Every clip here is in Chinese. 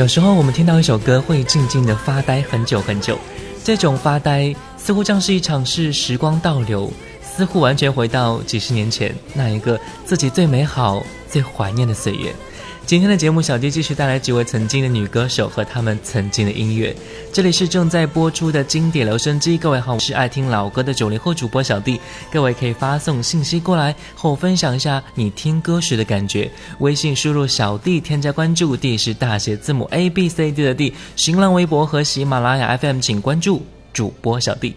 有时候我们听到一首歌，会静静的发呆很久很久。这种发呆似乎像是一场是时光倒流，似乎完全回到几十年前那一个自己最美好、最怀念的岁月。今天的节目，小弟继续带来几位曾经的女歌手和她们曾经的音乐。这里是正在播出的经典留声机，各位好，我是爱听老歌的九零后主播小弟。各位可以发送信息过来，和我分享一下你听歌时的感觉。微信输入小弟，添加关注，D 是大写字母 A B C D 的 D。新浪微博和喜马拉雅 FM 请关注主播小弟。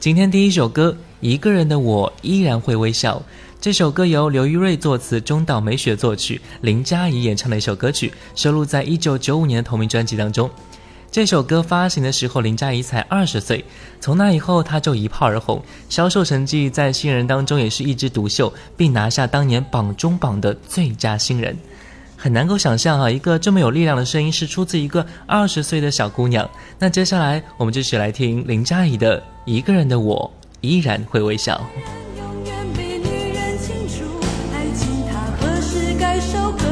今天第一首歌，一个人的我依然会微笑。这首歌由刘玉瑞作词，中岛美雪作曲，林佳怡演唱的一首歌曲，收录在一九九五年的同名专辑当中。这首歌发行的时候，林佳怡才二十岁。从那以后，她就一炮而红，销售成绩在新人当中也是一枝独秀，并拿下当年榜中榜的最佳新人。很难够想象哈，一个这么有力量的声音是出自一个二十岁的小姑娘。那接下来，我们继续来听林佳怡的《一个人的我依然会微笑》。时该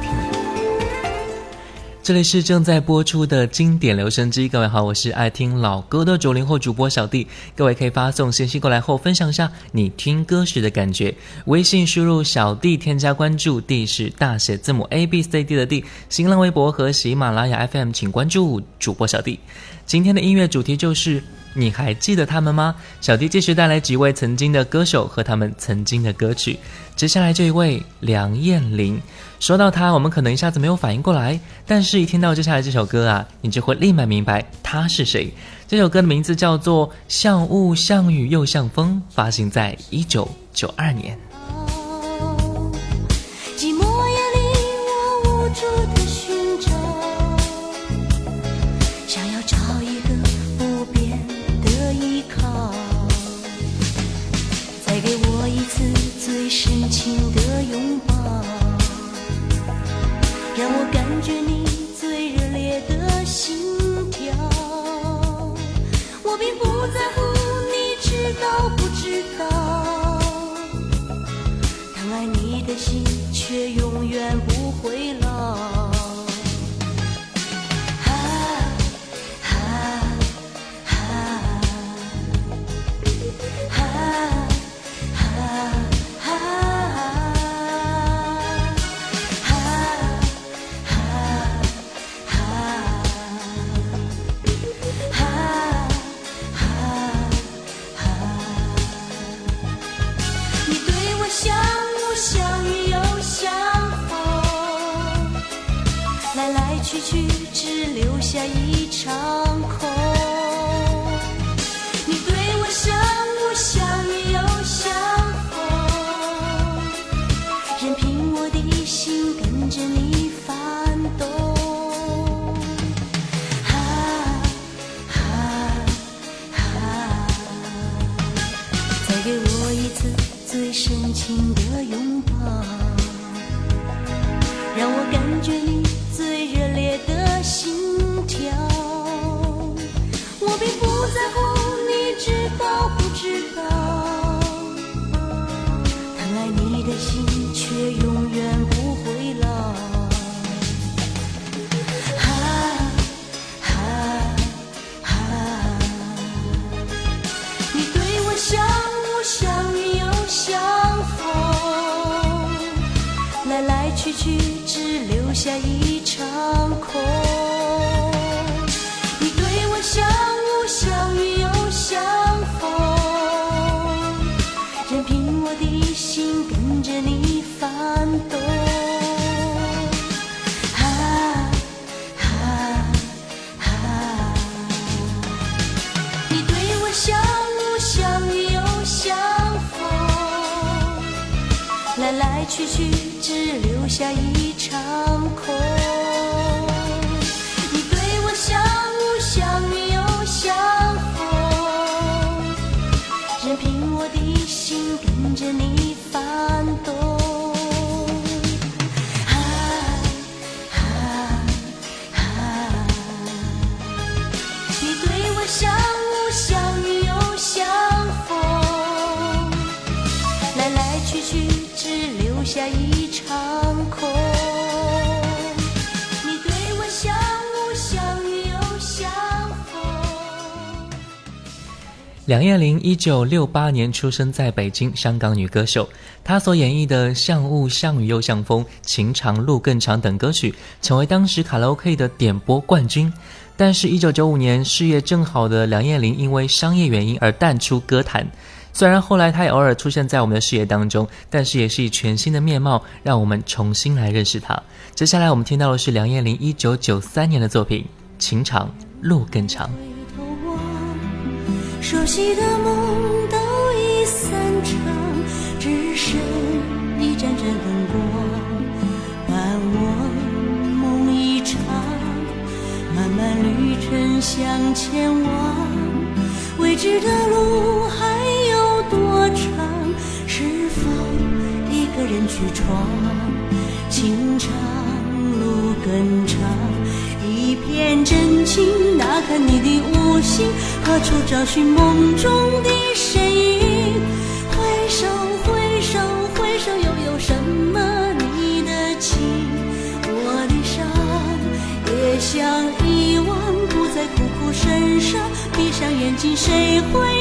这里是正在播出的经典留声机，各位好，我是爱听老歌的九零后主播小弟。各位可以发送信息过来后，分享一下你听歌时的感觉。微信输入小弟添加关注，D 是大写字母 A B C D 的 D。新浪微博和喜马拉雅 FM 请关注主播小弟。今天的音乐主题就是你还记得他们吗？小弟继续带来几位曾经的歌手和他们曾经的歌曲。接下来这一位梁艳玲，说到他，我们可能一下子没有反应过来，但是一听到接下来这首歌啊，你就会立马明白他是谁。这首歌的名字叫做《像雾像雨又像风》，发行在一九九二年。是你最热烈的心跳，我并不在乎，你知道不知道？疼爱你的心却永远不会老。一场梁艳玲一九六八年出生在北京，香港女歌手。她所演绎的《像雾像雨又像风》《情长路更长》等歌曲，成为当时卡拉 OK 的点播冠军。但是，一九九五年事业正好的梁艳玲因为商业原因而淡出歌坛。虽然后来她也偶尔出现在我们的视野当中，但是也是以全新的面貌让我们重新来认识她。接下来我们听到的是梁艳玲一九九三年的作品《情长路更长》。熟悉的梦都已散场，只剩一盏盏灯光伴我梦一场。漫漫旅程向前往，未知的路还有。多长？是否一个人去闯？情长路更长，一片真情，哪看你的无心？何处找寻梦中的身影？回首回首回首，又有什么你的情？我的伤也想遗忘，不再苦苦神伤。闭上眼睛，谁会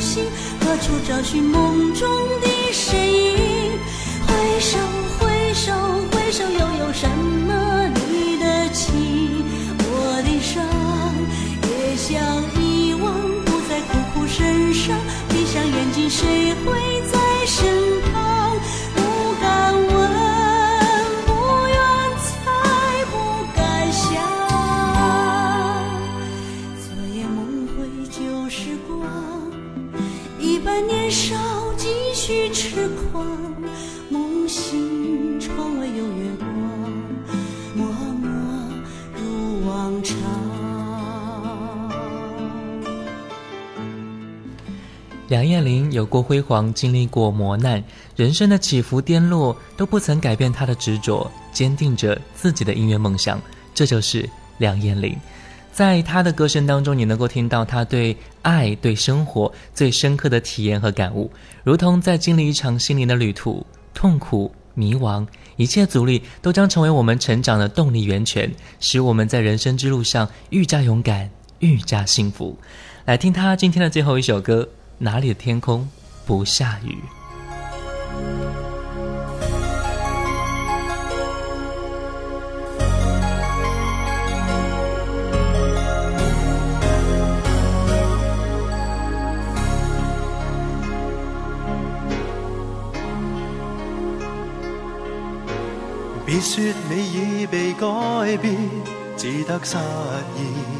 心？何处找寻梦中的身影？回首，回首，回首，又有什梁艳玲有过辉煌，经历过磨难，人生的起伏颠落都不曾改变她的执着，坚定着自己的音乐梦想。这就是梁艳玲。在她的歌声当中，你能够听到她对爱、对生活最深刻的体验和感悟，如同在经历一场心灵的旅途，痛苦、迷茫，一切阻力都将成为我们成长的动力源泉，使我们在人生之路上愈加勇敢，愈加幸福。来听她今天的最后一首歌。哪里的天空不下雨？别说你已被改变，只得失意。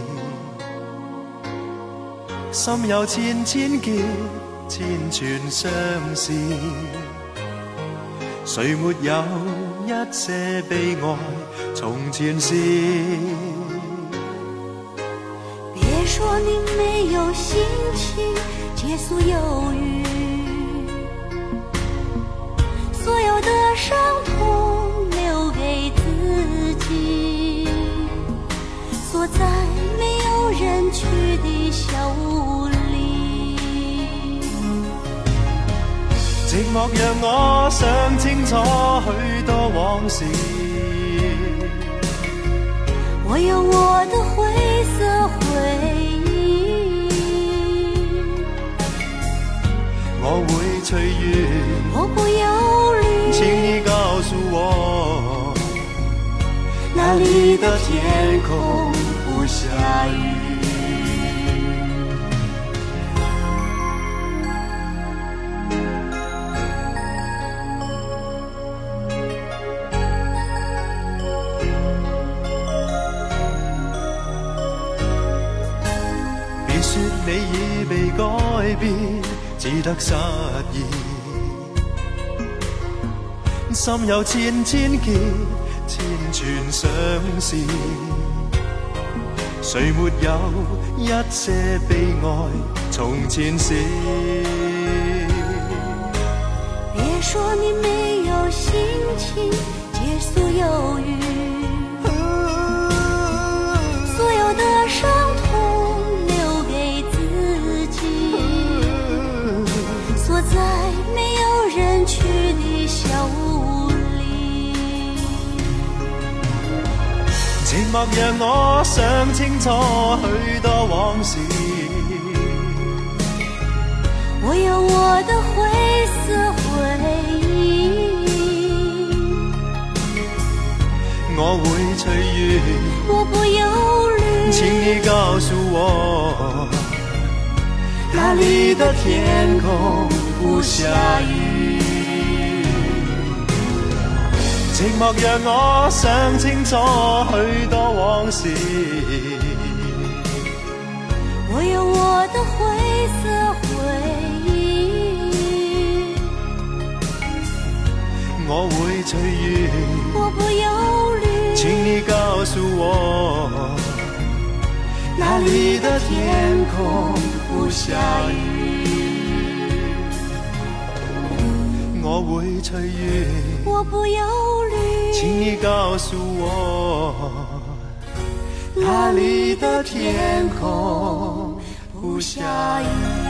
心有千千结，千串相思。谁没有一些悲哀？从前事。别说你没有心情结束忧寂寞让我想清楚许多往事，我有我的灰色回忆，我会随缘。我不忧虑。请你告诉我，哪里的天空不下雨？只得失意。心有千千结，千串相思。谁没有一些悲哀？从前事。别说你没有心情结束忧郁，所有的伤寂寞让我想清楚许多往事，我有我的灰色回忆，我会随缘。我不忧虑。请你告诉我，哪那里的天空不下雨？寂寞让我想清楚许多往事。我有我的灰色回忆，我会随缘，我不忧虑。请你告诉我，哪里的天空不下雨。我会随缘，我不忧虑。请你告诉我，哪里的天空不下雨。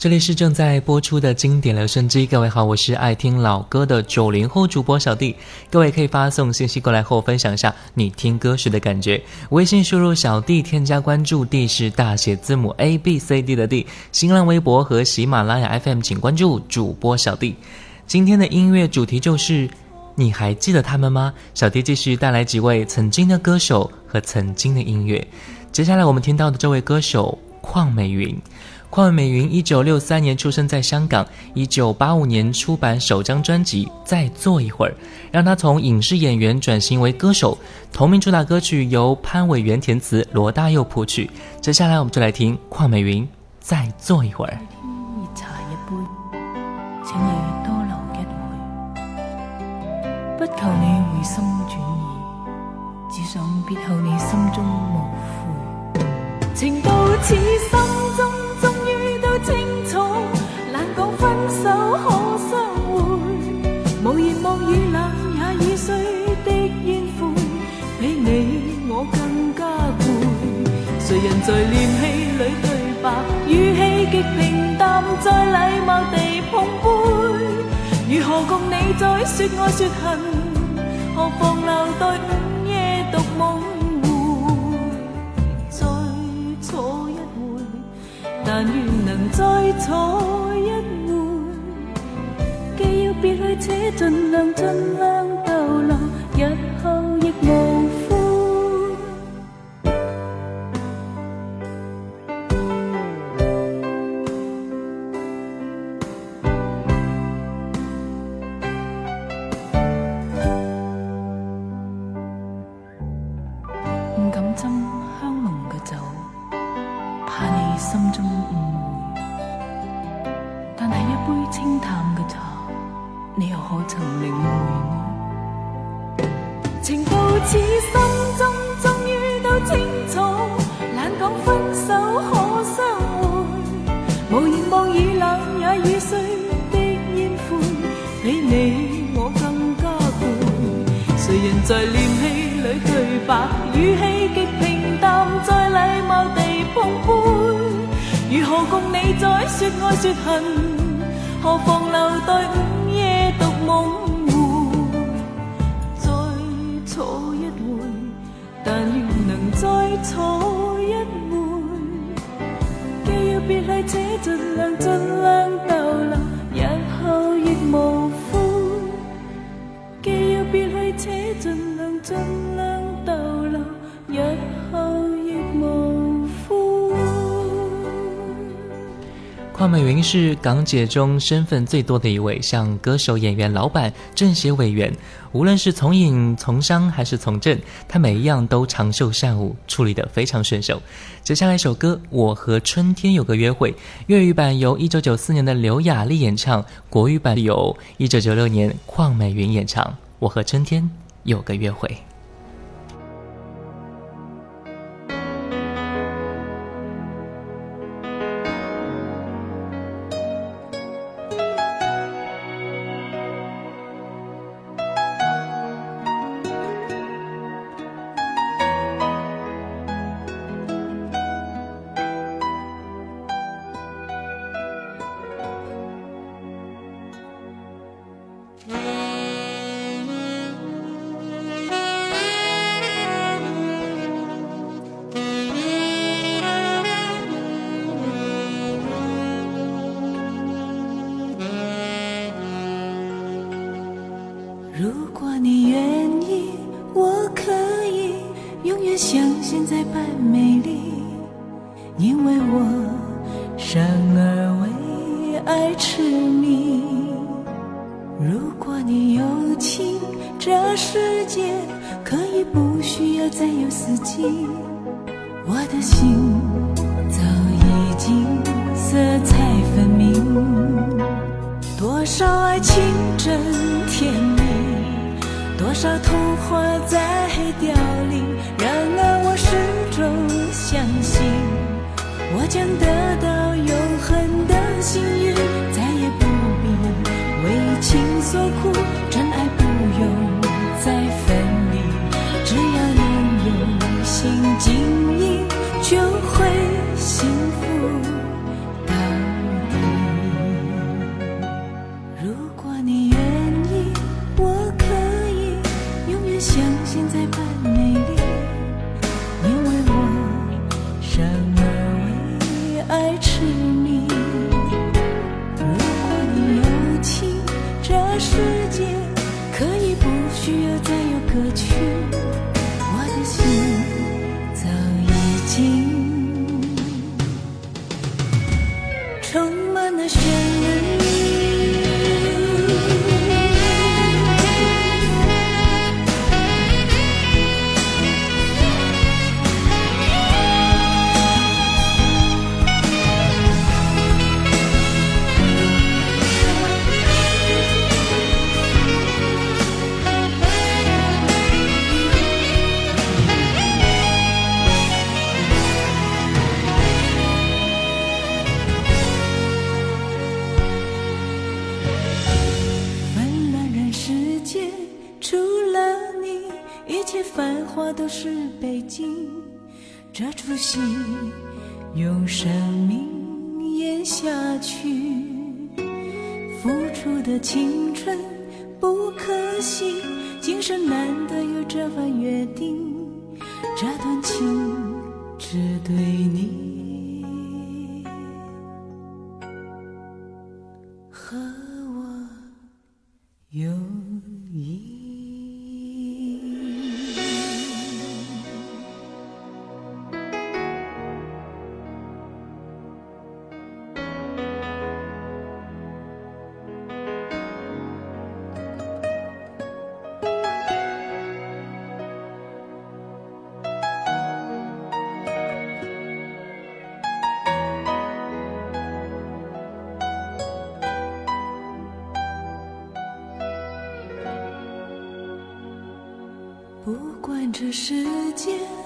这里是正在播出的经典留声机，各位好，我是爱听老歌的九零后主播小弟。各位可以发送信息过来和我分享一下你听歌时的感觉。微信输入小弟添加关注，D 是大写字母 A B C D 的 D。新浪微博和喜马拉雅 FM 请关注主播小弟。今天的音乐主题就是你还记得他们吗？小弟继续带来几位曾经的歌手和曾经的音乐。接下来我们听到的这位歌手邝美云。邝美云一九六三年出生在香港，一九八五年出版首张专辑《再坐一会儿》，让她从影视演员转型为歌手。同名主打歌曲由潘伟源填词，罗大佑谱曲。接下来我们就来听邝美云《再坐一会儿》。熱茶一杯，請你多留一，不求你回心转意，只想別後你心中無悔。情到此心中在念戲裏對白，語氣極平淡，再禮貌地碰杯。如何共你再說愛說恨？何妨留待午夜獨夢回，再坐一會，但愿能再坐一會。既要別去，且盡量盡量别去，且尽量尽量逗留，日后亦无邝美云是港姐中身份最多的一位，像歌手、演员、老板、政协委员，无论是从影、从商还是从政，她每一样都长袖善舞，处理得非常顺手。接下来一首歌《我和春天有个约会》，粤语版由1994年的刘雅丽演唱，国语版由1996年邝美云演唱。《我和春天有个约会》。如果你愿意，我可以永远像现在般美丽，因为我生而为爱痴迷。如果你有情，这世界可以不需要再有四季，我的心早已经色彩分明。多少爱情真甜蜜，多少童话在凋零。然而我始终相信，我将得到永恒的幸运，再也不必为情所苦，真爱不用再分离，只要能用心经营，就会幸福世界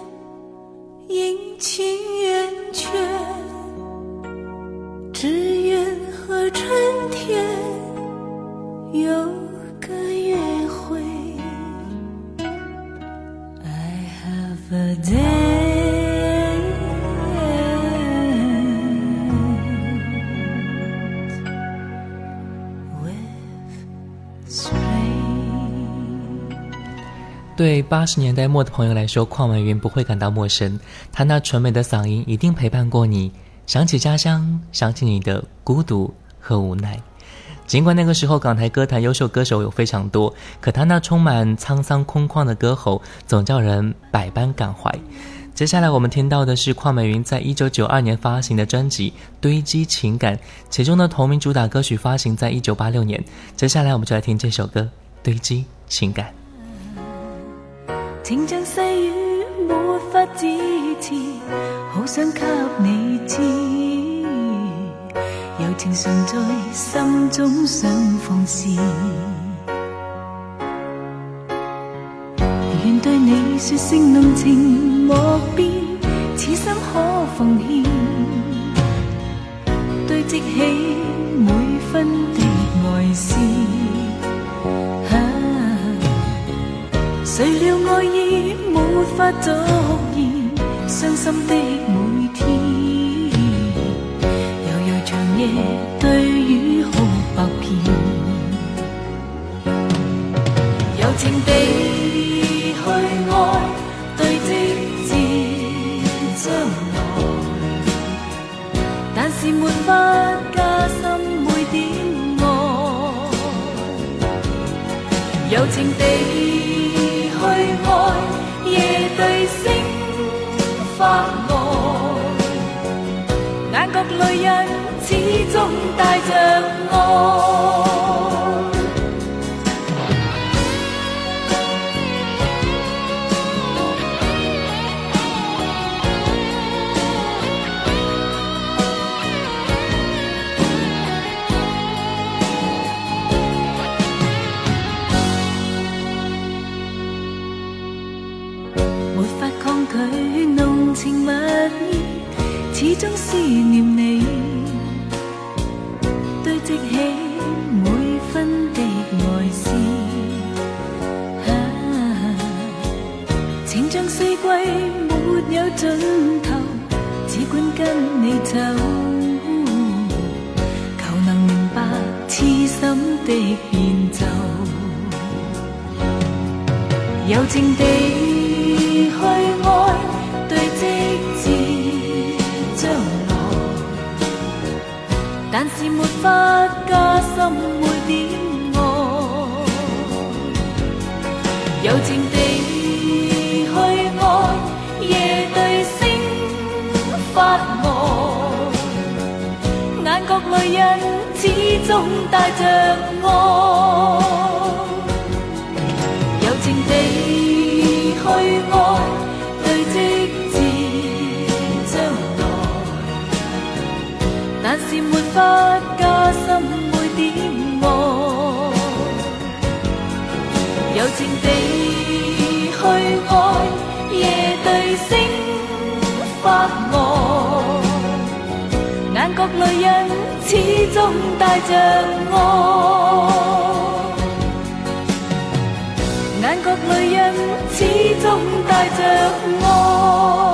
对八十年代末的朋友来说，邝美云不会感到陌生。她那纯美的嗓音一定陪伴过你。想起家乡，想起你的孤独和无奈。尽管那个时候港台歌坛优秀歌手有非常多，可她那充满沧桑空旷的歌喉，总叫人百般感怀。接下来我们听到的是邝美云在一九九二年发行的专辑《堆积情感》，其中的同名主打歌曲发行在一九八六年。接下来我们就来听这首歌《堆积情感》。情像细雨，没法支持，好想给你知。柔情常在心中想放肆，愿对你说声浓情莫变，此心可奉献，堆积起每分谁料爱意没法足言，伤心的每天，悠悠长夜对雨哭百遍，柔情地去爱，堆积至将来，但是没法加深每点爱。柔情地始终带着爱。柔情地去爱，夜对星发呆，眼角泪印始终带着爱，眼角泪印始终带着爱。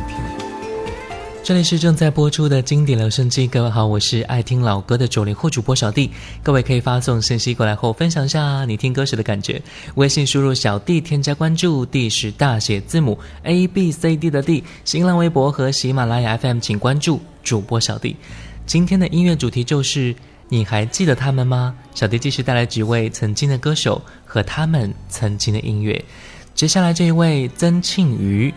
这里是正在播出的经典留声机，各位好，我是爱听老歌的九零后主播小弟。各位可以发送信息过来后分享一下你听歌时的感觉。微信输入小弟添加关注，D 是大写字母 A B C D 的 D。新浪微博和喜马拉雅 FM 请关注主播小弟。今天的音乐主题就是你还记得他们吗？小弟继续带来几位曾经的歌手和他们曾经的音乐。接下来这一位曾庆瑜。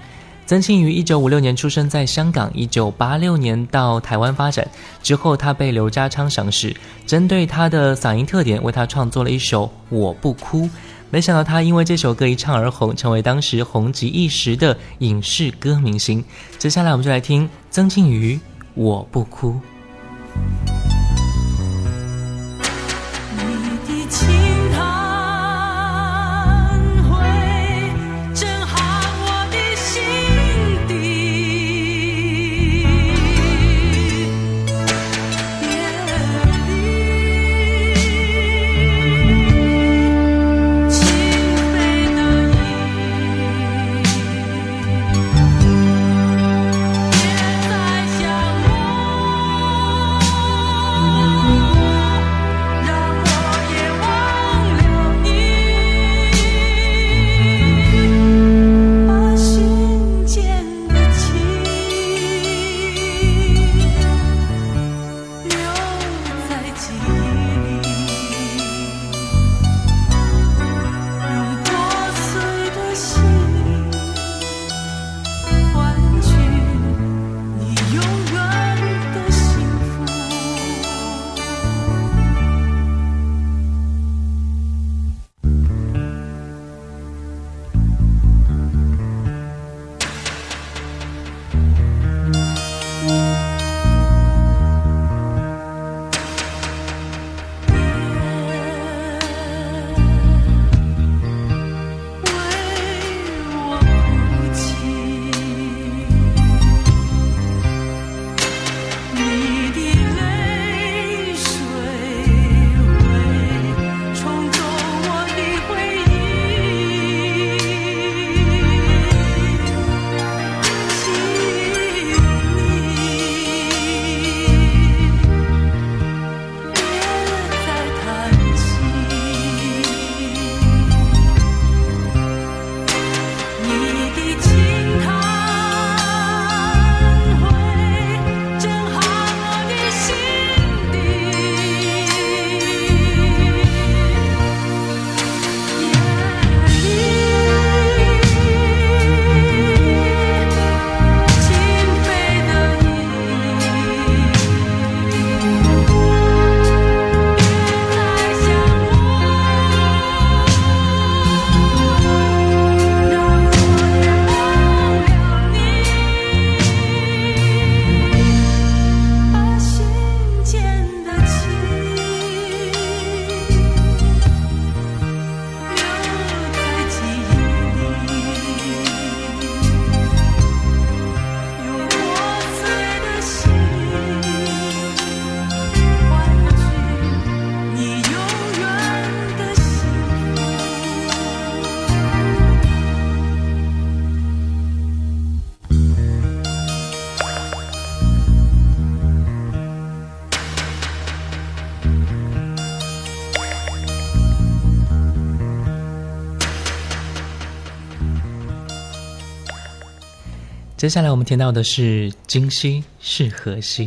曾庆瑜一九五六年出生在香港，一九八六年到台湾发展。之后，他被刘家昌赏识，针对他的嗓音特点，为他创作了一首《我不哭》。没想到，他因为这首歌一唱而红，成为当时红极一时的影视歌明星。接下来，我们就来听曾庆瑜《我不哭》。你的情接下来我们听到的是《今夕是何夕》。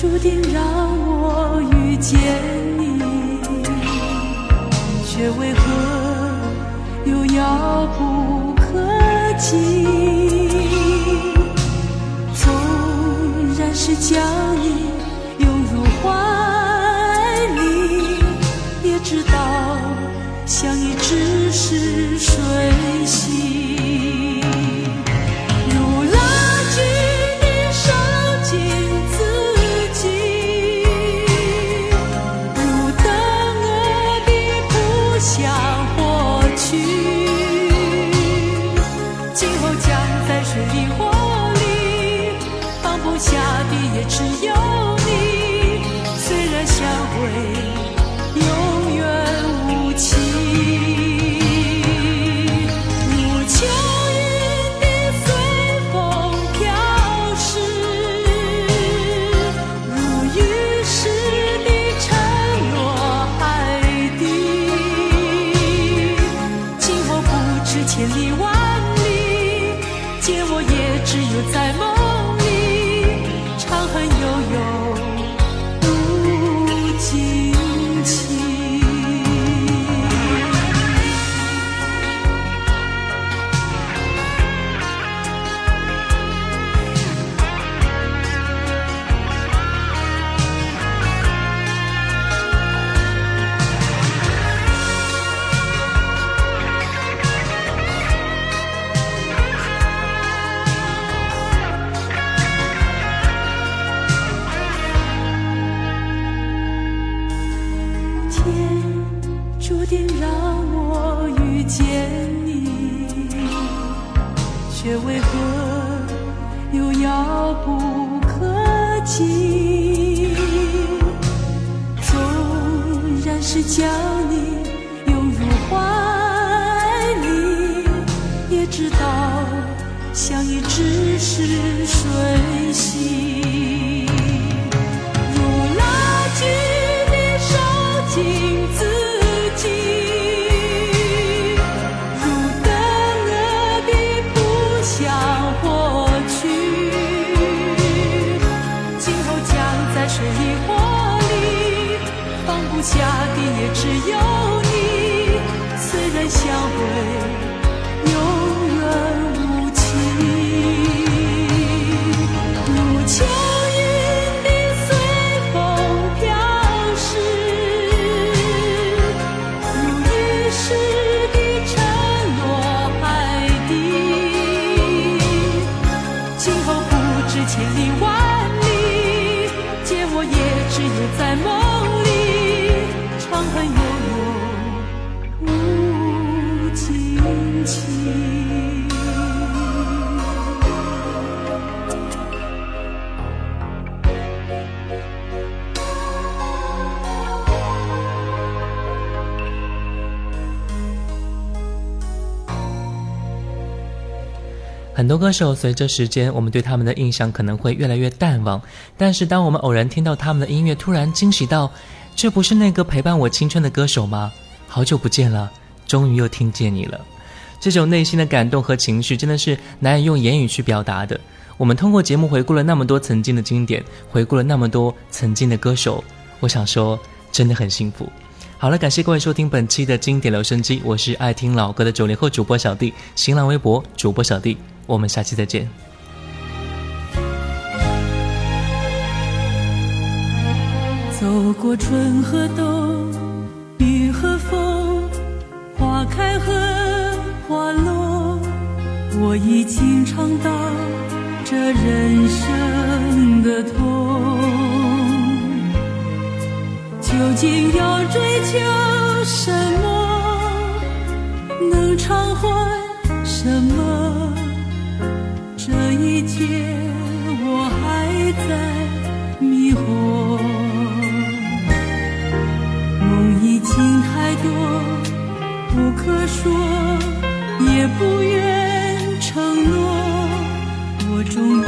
注定让我遇见你，却为何又遥不可及？纵然是将你。很多歌手随着时间，我们对他们的印象可能会越来越淡忘。但是，当我们偶然听到他们的音乐，突然惊喜到，这不是那个陪伴我青春的歌手吗？好久不见了，终于又听见你了。这种内心的感动和情绪，真的是难以用言语去表达的。我们通过节目回顾了那么多曾经的经典，回顾了那么多曾经的歌手，我想说，真的很幸福。好了，感谢各位收听本期的经典留声机，我是爱听老歌的九零后主播小弟，新浪微博主播小弟。我们下期再见。走过春和冬，雨和风，花开和花落，我已经尝到这人生的痛。究竟要追求什么？能偿还什么？这一切我还在迷惑。梦已经太多，不可说，也不愿承诺。我终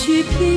去骗。